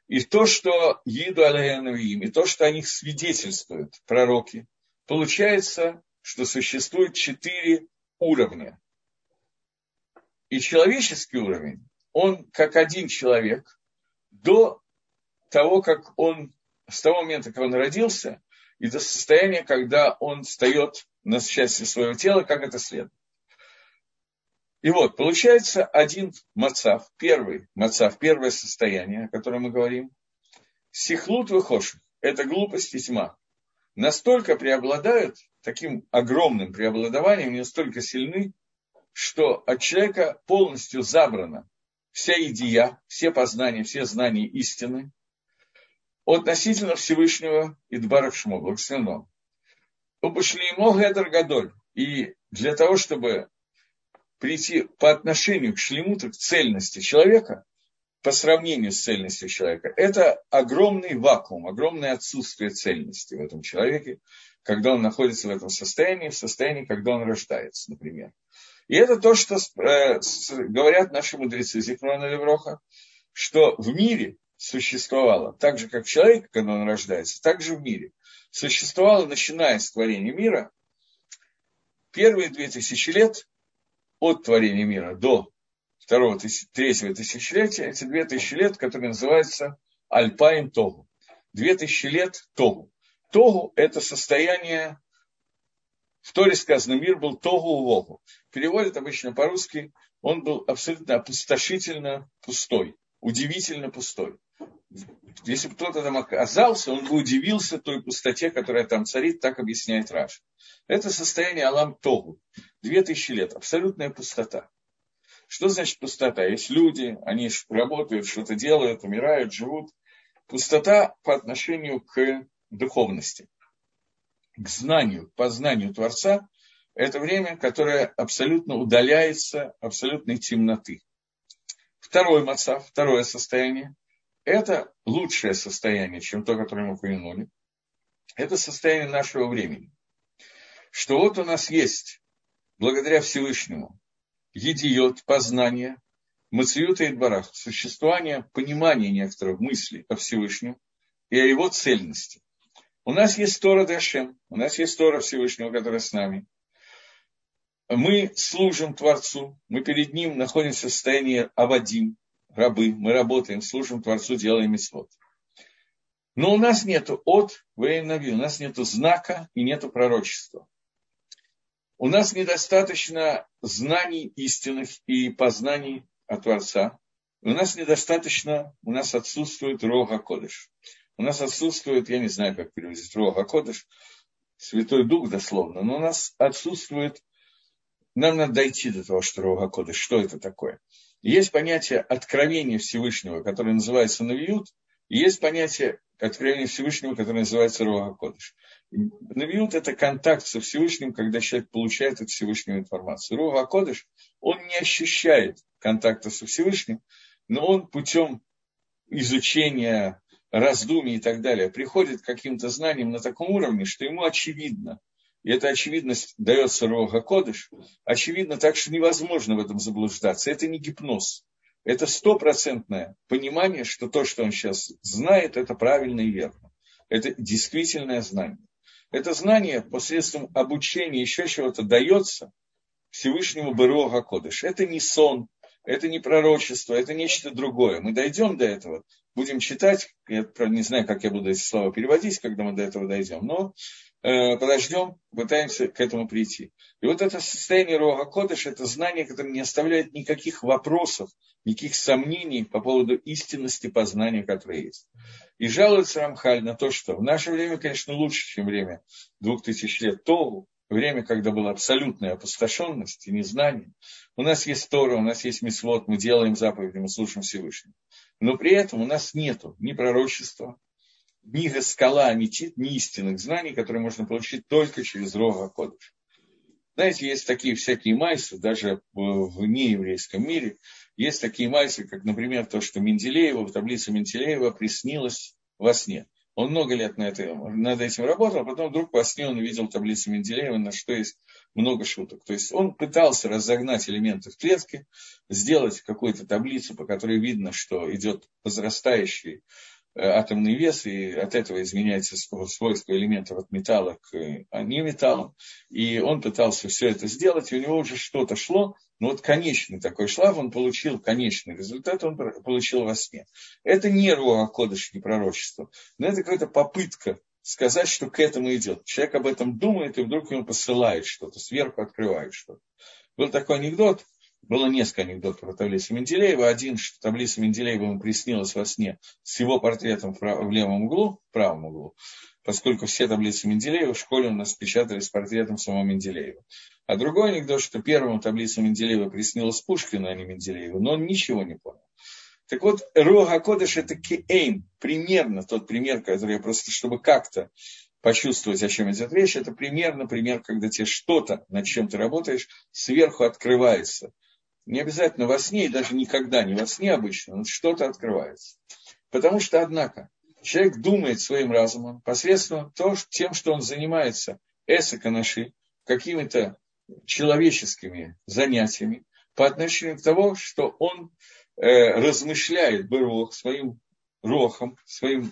и то, что Иду Алейновим, и то, что о них свидетельствуют пророки, получается, что существует четыре уровня. И человеческий уровень, он как один человек до того, как он, с того момента, как он родился, и до состояния, когда он встает на счастье своего тела, как это следует. И вот, получается один мацав, первый мацав, первое состояние, о котором мы говорим. Сихлут выхоших – это глупость и тьма. Настолько преобладают, таким огромным преобладованием, настолько сильны, что от человека полностью забрана вся идея, все познания, все знания истины относительно Всевышнего и Шмо, благословенного. Обошли ему Гедер Гадоль. И для того, чтобы прийти по отношению к шлемуту, к цельности человека, по сравнению с цельностью человека, это огромный вакуум, огромное отсутствие цельности в этом человеке, когда он находится в этом состоянии, в состоянии, когда он рождается, например. И это то, что э, говорят наши мудрецы Зикрона Левроха, что в мире существовало, так же, как человек, когда он рождается, так же в мире, существовало, начиная с творения мира, первые две тысячи лет от творения мира до второго, третьего тысячелетия, эти две тысячи лет, которые называются Альпаем Тогу. Две тысячи лет Тогу. Тогу – это состояние, в Торе сказано, мир был Тогу Вогу. Переводят обычно по-русски, он был абсолютно опустошительно пустой, удивительно пустой. Если бы кто-то там оказался, он бы удивился той пустоте, которая там царит, так объясняет Раш. Это состояние Алам Тогу. Две тысячи лет. Абсолютная пустота. Что значит пустота? Есть люди, они работают, что-то делают, умирают, живут. Пустота по отношению к духовности, к знанию, к познанию Творца – это время, которое абсолютно удаляется абсолютной темноты. Второй маца, второе состояние – это лучшее состояние, чем то, которое мы упомянули. Это состояние нашего времени. Что вот у нас есть, благодаря Всевышнему, едиот, познание, мациюта и дбарах, существование, понимание некоторых мыслей о Всевышнем, и о его цельности. У нас есть Тора Дашем, у нас есть Тора Всевышнего, которая с нами. Мы служим Творцу, мы перед Ним находимся в состоянии авадим, рабы, мы работаем, служим Творцу, делаем исход. Но у нас нет от Вейнави, у нас нет знака и нет пророчества. У нас недостаточно знаний истинных и познаний от Творца. У нас недостаточно, у нас отсутствует Рога Кодыш. У нас отсутствует, я не знаю, как перевести Рога Кодыш, Святой Дух дословно, но у нас отсутствует, нам надо дойти до того, что Рога Кодыш, что это такое. Есть понятие откровения Всевышнего, которое называется Навиют, и есть понятие откровения Всевышнего, которое называется Руа Кодыш. Навиют – это контакт со Всевышним, когда человек получает от Всевышнего информацию. Руа Кодыш, он не ощущает контакта со Всевышним, но он путем изучения, раздумий и так далее приходит к каким-то знаниям на таком уровне, что ему очевидно, и эта очевидность дается Рога Кодыш, очевидно так, что невозможно в этом заблуждаться. Это не гипноз. Это стопроцентное понимание, что то, что он сейчас знает, это правильно и верно. Это действительное знание. Это знание посредством обучения еще чего-то дается Всевышнему Берога Кодыш. Это не сон, это не пророчество, это нечто другое. Мы дойдем до этого, будем читать, я не знаю, как я буду эти слова переводить, когда мы до этого дойдем, но подождем, пытаемся к этому прийти. И вот это состояние Рога Кодыш, это знание, которое не оставляет никаких вопросов, никаких сомнений по поводу истинности познания, которое есть. И жалуется Рамхаль на то, что в наше время, конечно, лучше, чем время двух тысяч лет Тогу, время, когда была абсолютная опустошенность и незнание. У нас есть Тора, у нас есть Мисвод, мы делаем заповеди, мы слушаем Всевышнего. Но при этом у нас нет ни пророчества, ни скала аметит, ни истинных знаний, которые можно получить только через Рога Кодыш. Знаете, есть такие всякие майсы, даже в нееврейском мире, есть такие майсы, как, например, то, что Менделеева, в таблице Менделеева приснилось во сне. Он много лет на это, над этим работал, а потом вдруг во сне он увидел таблицу Менделеева, на что есть много шуток. То есть он пытался разогнать элементы в клетке, сделать какую-то таблицу, по которой видно, что идет возрастающий атомный вес, и от этого изменяется свойство элементов от металла к а не металлу. И он пытался все это сделать, и у него уже что-то шло, но вот конечный такой шлав, он получил конечный результат, он получил во сне. Это не Руа Кодыш, не пророчество, но это какая-то попытка сказать, что к этому идет. Человек об этом думает, и вдруг ему посылает что-то, сверху открывает что-то. Был такой анекдот, было несколько анекдотов про таблицу Менделеева. Один, что таблица Менделеева ему приснилась во сне с его портретом в левом углу, в правом углу, поскольку все таблицы Менделеева в школе у нас печатали с портретом самого Менделеева. А другой анекдот, что первому таблицу Менделеева приснилась Пушкина, а не Менделеева, но он ничего не понял. Так вот, Рога Кодыш – это кейн, примерно тот пример, который я просто, чтобы как-то почувствовать, о чем идет речь, это примерно пример, когда тебе что-то, над чем ты работаешь, сверху открывается – не обязательно во сне, и даже никогда не во сне обычно, но что-то открывается. Потому что, однако, человек думает своим разумом посредством того, тем, что он занимается эсоконаши, какими-то человеческими занятиями, по отношению к тому, что он э, размышляет бы своим рохом, своим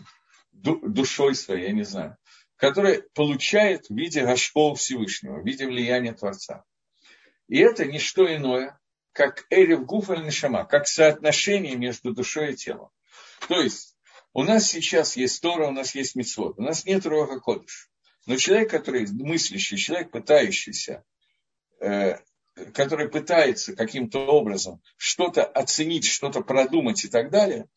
душой своей, я не знаю, который получает в виде Гашпол Всевышнего, в виде влияния Творца. И это не что иное, как Эрев Гуфаль Нишама, как соотношение между душой и телом. То есть у нас сейчас есть Тора, у нас есть Мицвод, у нас нет Руаха Кодыш. Но человек, который мыслящий, человек, пытающийся, э, который пытается каким-то образом что-то оценить, что-то продумать и так далее,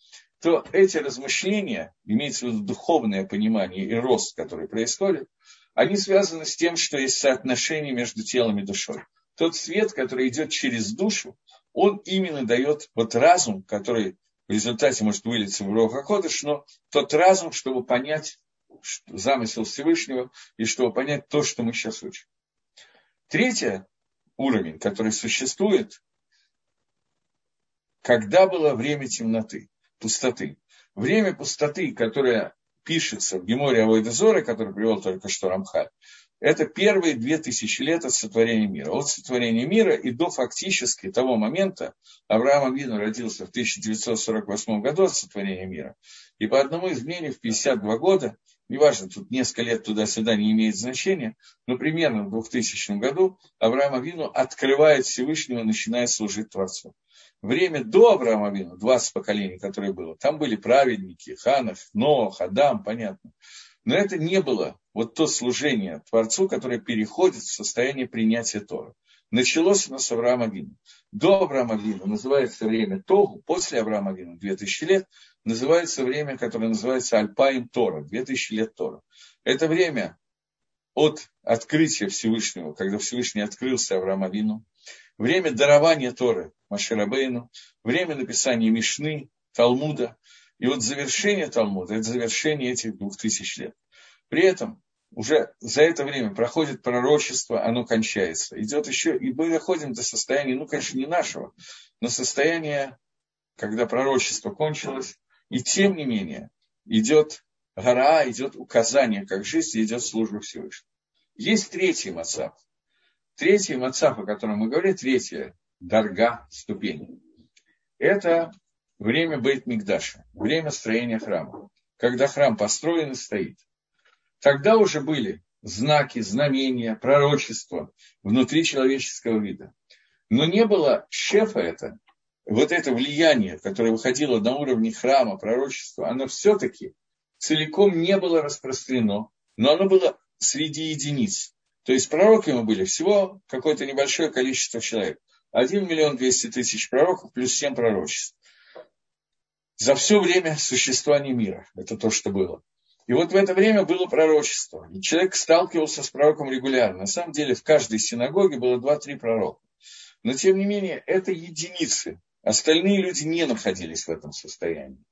то эти размышления, имеется в виду духовное понимание и рост, который происходит, они связаны с тем, что есть соотношение между телом и душой тот свет, который идет через душу, он именно дает вот разум, который в результате может вылиться в Рохаходыш, но тот разум, чтобы понять замысел Всевышнего и чтобы понять то, что мы сейчас учим. Третий уровень, который существует, когда было время темноты, пустоты. Время пустоты, которое пишется в Геморе Авойдезоре, который привел только что Рамхаль, Это первые две тысячи лет от сотворения мира. От сотворения мира и до фактически того момента Авраам Авину родился в 1948 году от сотворения мира. И по одному из мнений в 52 года, неважно, тут несколько лет туда-сюда не имеет значения, но примерно в 2000 году Авраам Авину открывает Всевышнего, начиная служить Творцу. Время до Авраама Авину, 20 поколений, которое было, там были праведники, Ханов, Ноах, Адам, понятно. Но это не было вот то служение Творцу, которое переходит в состояние принятия Тора. Началось оно с Авраама Гина. До Авраама Гина называется время Тогу, после Авраама Гина, 2000 лет, называется время, которое называется Альпаим Тора, 2000 лет Тора. Это время от открытия Всевышнего, когда Всевышний открылся Авраама Вину, время дарования Торы Маширабейну, время написания Мишны, Талмуда, и вот завершение Талмуда – это завершение этих двух тысяч лет. При этом уже за это время проходит пророчество, оно кончается. Идет еще, и мы доходим до состояния, ну, конечно, не нашего, но состояния, когда пророчество кончилось, и тем не менее идет гора, идет указание, как жизнь, идет служба Всевышнего. Есть третий мацап. Третий мацап, о котором мы говорим, третья дарга, ступень. Это время Бейт-Мигдаша, время строения храма. Когда храм построен и стоит. Тогда уже были знаки, знамения, пророчества внутри человеческого вида. Но не было шефа это, вот это влияние, которое выходило на уровне храма, пророчества, оно все-таки целиком не было распространено, но оно было среди единиц. То есть пророками были всего какое-то небольшое количество человек. 1 миллион 200 тысяч пророков плюс 7 пророчеств за все время существования мира. Это то, что было. И вот в это время было пророчество. И человек сталкивался с пророком регулярно. На самом деле в каждой синагоге было два-три пророка. Но тем не менее это единицы. Остальные люди не находились в этом состоянии.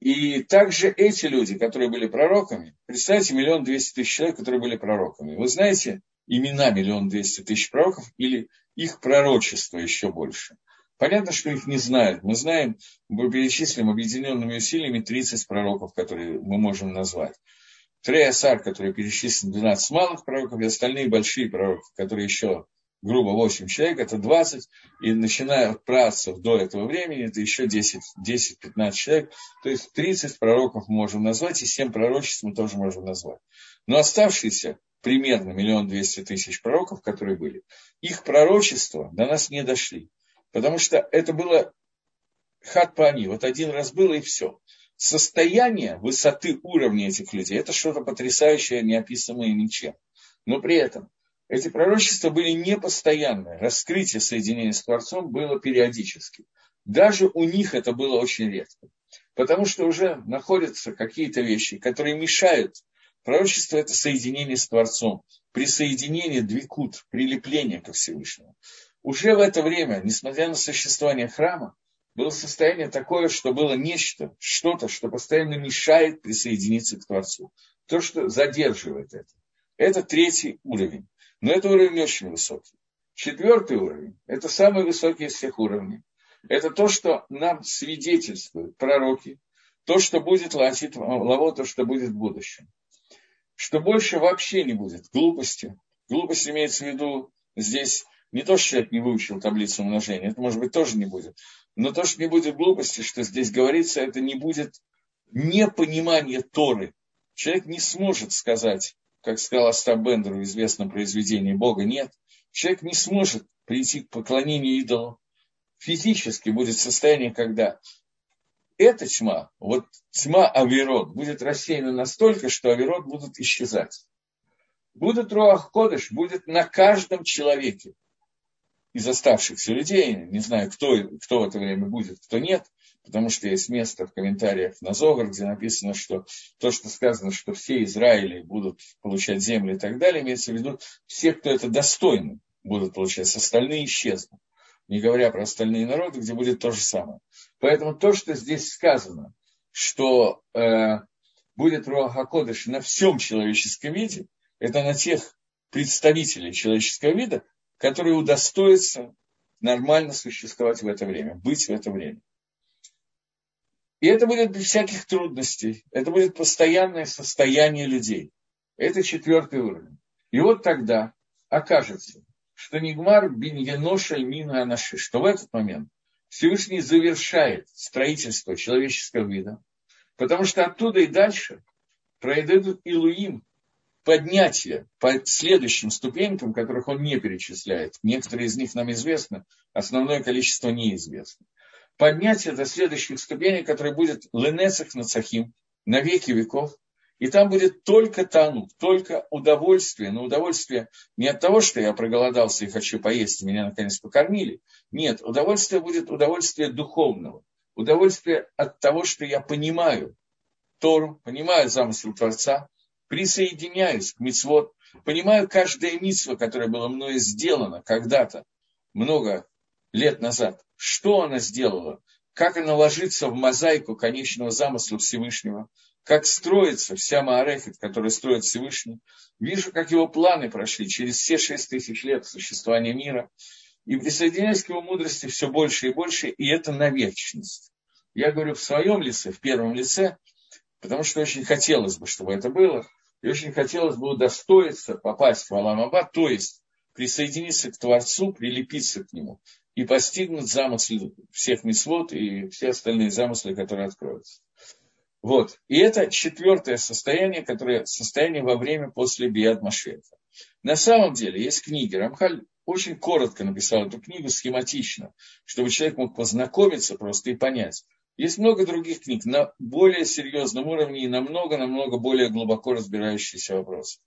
И также эти люди, которые были пророками, представьте, миллион двести тысяч человек, которые были пророками. Вы знаете имена миллион двести тысяч пророков или их пророчество еще больше? Понятно, что их не знают. Мы знаем, мы перечислим объединенными усилиями 30 пророков, которые мы можем назвать. Трея Сар, который перечислен 12 малых пророков, и остальные большие пророки, которые еще грубо 8 человек, это 20, и начиная от працев до этого времени, это еще 10-15 человек, то есть 30 пророков можем назвать, и 7 пророчеств мы тоже можем назвать. Но оставшиеся примерно миллион двести тысяч пророков, которые были, их пророчества до нас не дошли. Потому что это было хатпани. Вот один раз было и все. Состояние высоты уровня этих людей – это что-то потрясающее, неописанное ничем. Но при этом эти пророчества были непостоянные. Раскрытие соединения с Творцом было периодически. Даже у них это было очень редко. Потому что уже находятся какие-то вещи, которые мешают. Пророчество – это соединение с Творцом. Присоединение, двикут, прилепление ко Всевышнему уже в это время, несмотря на существование храма, было состояние такое, что было нечто, что-то, что постоянно мешает присоединиться к Творцу. То, что задерживает это. Это третий уровень. Но это уровень очень высокий. Четвертый уровень – это самый высокий из всех уровней. Это то, что нам свидетельствуют пророки, то, что будет латить лаво, то, что будет в будущем. Что больше вообще не будет глупости. Глупость имеется в виду здесь не то, что человек не выучил таблицу умножения, это, может быть, тоже не будет. Но то, что не будет глупости, что здесь говорится, это не будет непонимание Торы. Человек не сможет сказать, как сказал Остап Бендер в известном произведении «Бога нет». Человек не сможет прийти к поклонению идолу. Физически будет состояние, когда эта тьма, вот тьма Аверот, будет рассеяна настолько, что Аверот будут исчезать. Будет Руах Кодыш, будет на каждом человеке из оставшихся людей, не знаю, кто, кто в это время будет, кто нет, потому что есть место в комментариях на Зогар, где написано, что то, что сказано, что все Израили будут получать землю и так далее, имеется в виду все, кто это достойны, будут получать, остальные исчезнут. Не говоря про остальные народы, где будет то же самое. Поэтому то, что здесь сказано, что э, будет Руахакодыш на всем человеческом виде, это на тех представителей человеческого вида, которые удостоятся нормально существовать в это время, быть в это время. И это будет без всяких трудностей. Это будет постоянное состояние людей. Это четвертый уровень. И вот тогда окажется, что Нигмар бин Еношель мина Анаши, что в этот момент Всевышний завершает строительство человеческого вида, потому что оттуда и дальше произойдут Илуим, поднятие по следующим ступенькам, которых он не перечисляет. Некоторые из них нам известны, основное количество неизвестно. Поднятие до следующих ступеней, которые будет Ленесах Нацахим, на веки веков, и там будет только тану, только удовольствие. Но удовольствие не от того, что я проголодался и хочу поесть, меня наконец покормили. Нет, удовольствие будет удовольствие духовного. Удовольствие от того, что я понимаю Тору, понимаю замысел Творца, присоединяюсь к мицвод, понимаю каждое митсво, которое было мною сделано когда-то, много лет назад, что она сделала, как она ложится в мозаику конечного замысла Всевышнего, как строится вся Маарефит, которая строит Всевышний. Вижу, как его планы прошли через все шесть тысяч лет существования мира. И присоединяюсь к его мудрости все больше и больше, и это на вечность. Я говорю в своем лице, в первом лице, потому что очень хотелось бы, чтобы это было, и очень хотелось бы удостоиться попасть в Аламаба, то есть присоединиться к Творцу, прилепиться к Нему и постигнуть замыслы всех мисвод и все остальные замыслы, которые откроются. Вот. И это четвертое состояние, которое состояние во время после Биад Машеха. На самом деле есть книги. Рамхаль очень коротко написал эту книгу, схематично, чтобы человек мог познакомиться просто и понять. Есть много других книг на более серьезном уровне и намного-намного более глубоко разбирающиеся вопросы.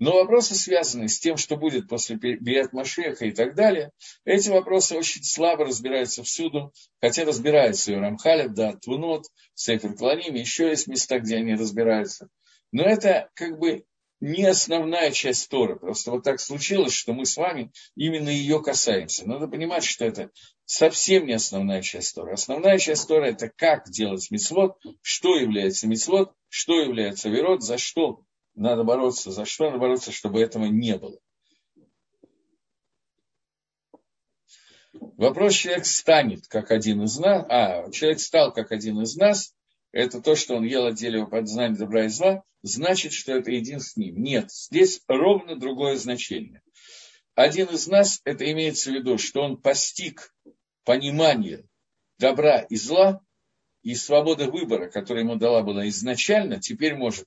Но вопросы, связанные с тем, что будет после Биат Машеха и так далее, эти вопросы очень слабо разбираются всюду, хотя разбираются и у Рамхаля, да, Твунот, Сейфер Кланим, еще есть места, где они разбираются. Но это как бы не основная часть Торы. Просто вот так случилось, что мы с вами именно ее касаемся. Надо понимать, что это совсем не основная часть Торы. Основная часть Торы – это как делать мицвод, что является мицвод, что является верот, за что надо бороться, за что надо бороться, чтобы этого не было. Вопрос, человек станет как один из нас, а, человек стал как один из нас, это то, что он ел от дерева подзнания добра и зла, значит, что это един с ним. Нет, здесь ровно другое значение. Один из нас, это имеется в виду, что он постиг понимание добра и зла, и свобода выбора, которая ему дала была изначально, теперь может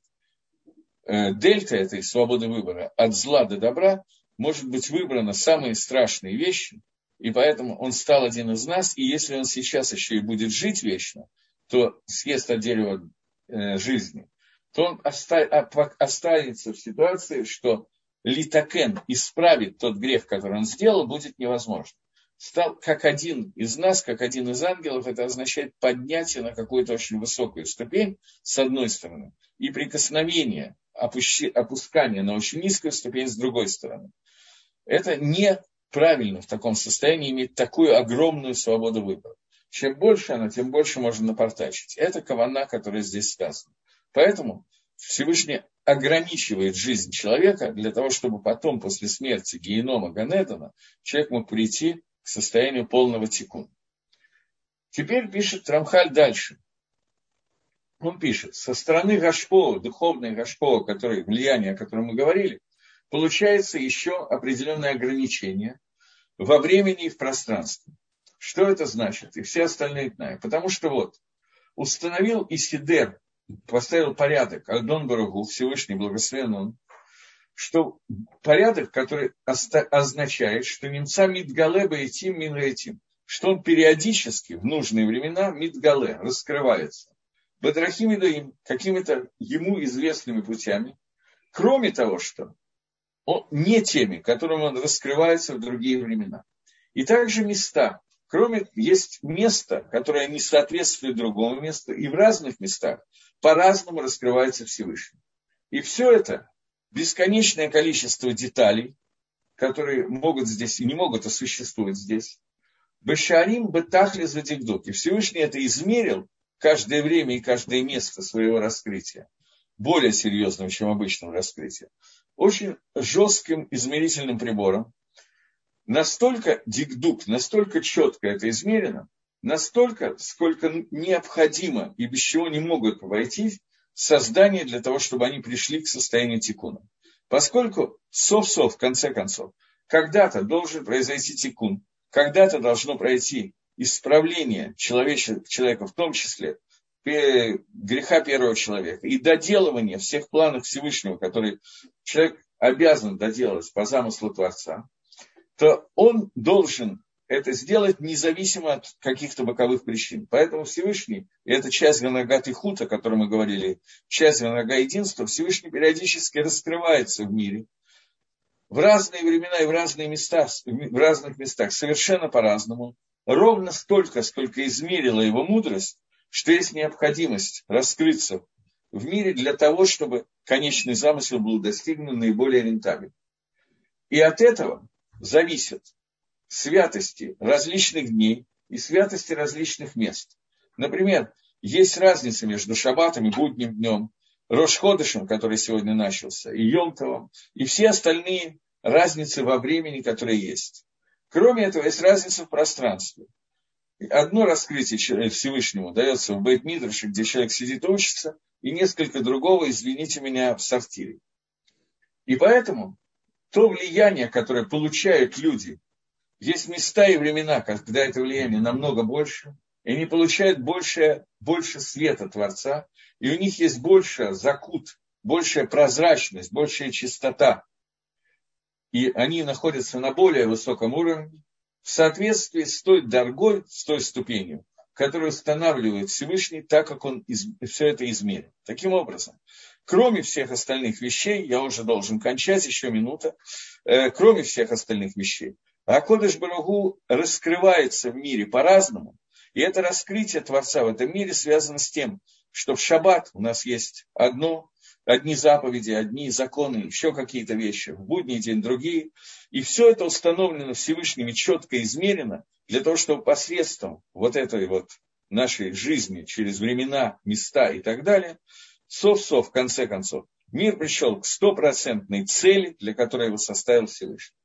Э, дельта этой свободы выбора от зла до добра может быть выбрана самые страшные вещи, и поэтому он стал один из нас, и если он сейчас еще и будет жить вечно, то съест от дерева э, жизни, то он останется в ситуации, что литакен исправить тот грех, который он сделал, будет невозможно. Стал как один из нас, как один из ангелов, это означает поднятие на какую-то очень высокую ступень, с одной стороны, и прикосновение опускание на очень низкую ступень с другой стороны. Это неправильно в таком состоянии иметь такую огромную свободу выбора. Чем больше она, тем больше можно напортачить. Это кавана, которая здесь сказана. Поэтому Всевышний ограничивает жизнь человека для того, чтобы потом, после смерти генома Ганедана, человек мог прийти к состоянию полного тикуна. Теперь пишет Рамхаль дальше он пишет, со стороны Гашпо, духовной Гашпо, который, влияние, о котором мы говорили, получается еще определенное ограничение во времени и в пространстве. Что это значит? И все остальные знают. Потому что вот, установил Исидер, поставил порядок, Альдон Барагу, Всевышний благословен он, что порядок, который означает, что немца Мидгалеба и Тим Минретим, что он периодически в нужные времена Мидгале раскрывается. Бадрахим какими-то ему известными путями, кроме того, что он не теми, которым он раскрывается в другие времена. И также места. Кроме есть место, которое не соответствует другому месту, и в разных местах по-разному раскрывается Всевышний. И все это бесконечное количество деталей, которые могут здесь и не могут, а существуют здесь. Бешарим бетахли задигдук. И Всевышний это измерил каждое время и каждое место своего раскрытия, более серьезным, чем обычным раскрытием, очень жестким измерительным прибором, настолько дикдук, настолько четко это измерено, настолько, сколько необходимо и без чего не могут войти создание для того, чтобы они пришли к состоянию тикуна. Поскольку сов-сов, в конце концов, когда-то должен произойти тикун, когда-то должно пройти исправление человека, в том числе греха первого человека, и доделывание всех планов Всевышнего, которые человек обязан доделать по замыслу Творца, то он должен это сделать независимо от каких-то боковых причин. Поэтому Всевышний, и это часть Ганагат и Хута, о которой мы говорили, часть Ганага единства, Всевышний периодически раскрывается в мире в разные времена и в разные места, в разных местах, совершенно по-разному, ровно столько, сколько измерила его мудрость, что есть необходимость раскрыться в мире для того, чтобы конечный замысел был достигнут наиболее рентабельно. И от этого зависит святости различных дней и святости различных мест. Например, есть разница между шаббатом и будним днем, Рошходышем, который сегодня начался, и Йомтовым, и все остальные разницы во времени, которые есть. Кроме этого, есть разница в пространстве. Одно раскрытие Всевышнему дается в бейт мидраше где человек сидит и учится, и несколько другого, извините меня, в сортире. И поэтому то влияние, которое получают люди есть места и времена, когда это влияние намного больше, и они получают больше, больше света Творца, и у них есть больше закут, большая прозрачность, большая чистота. И они находятся на более высоком уровне, в соответствии с той дорогой, с той ступенью, которую устанавливает Всевышний, так как он все это измерил. Таким образом, кроме всех остальных вещей, я уже должен кончать, еще минута, э, кроме всех остальных вещей, а Кодыш Барагу раскрывается в мире по-разному. И это раскрытие Творца в этом мире связано с тем, что в шаббат у нас есть одно, одни заповеди, одни законы, еще какие-то вещи, в будний день другие. И все это установлено Всевышними четко измерено для того, чтобы посредством вот этой вот нашей жизни через времена, места и так далее, сов-сов, в конце концов, мир пришел к стопроцентной цели, для которой его составил Всевышний.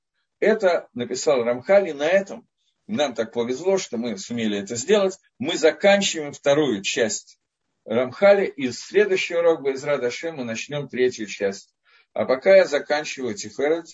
Это написал Рамхали. На этом нам так повезло, что мы сумели это сделать. Мы заканчиваем вторую часть Рамхали. И следующий урок из Радашем мы начнем третью часть. А пока я заканчиваю Тиферет,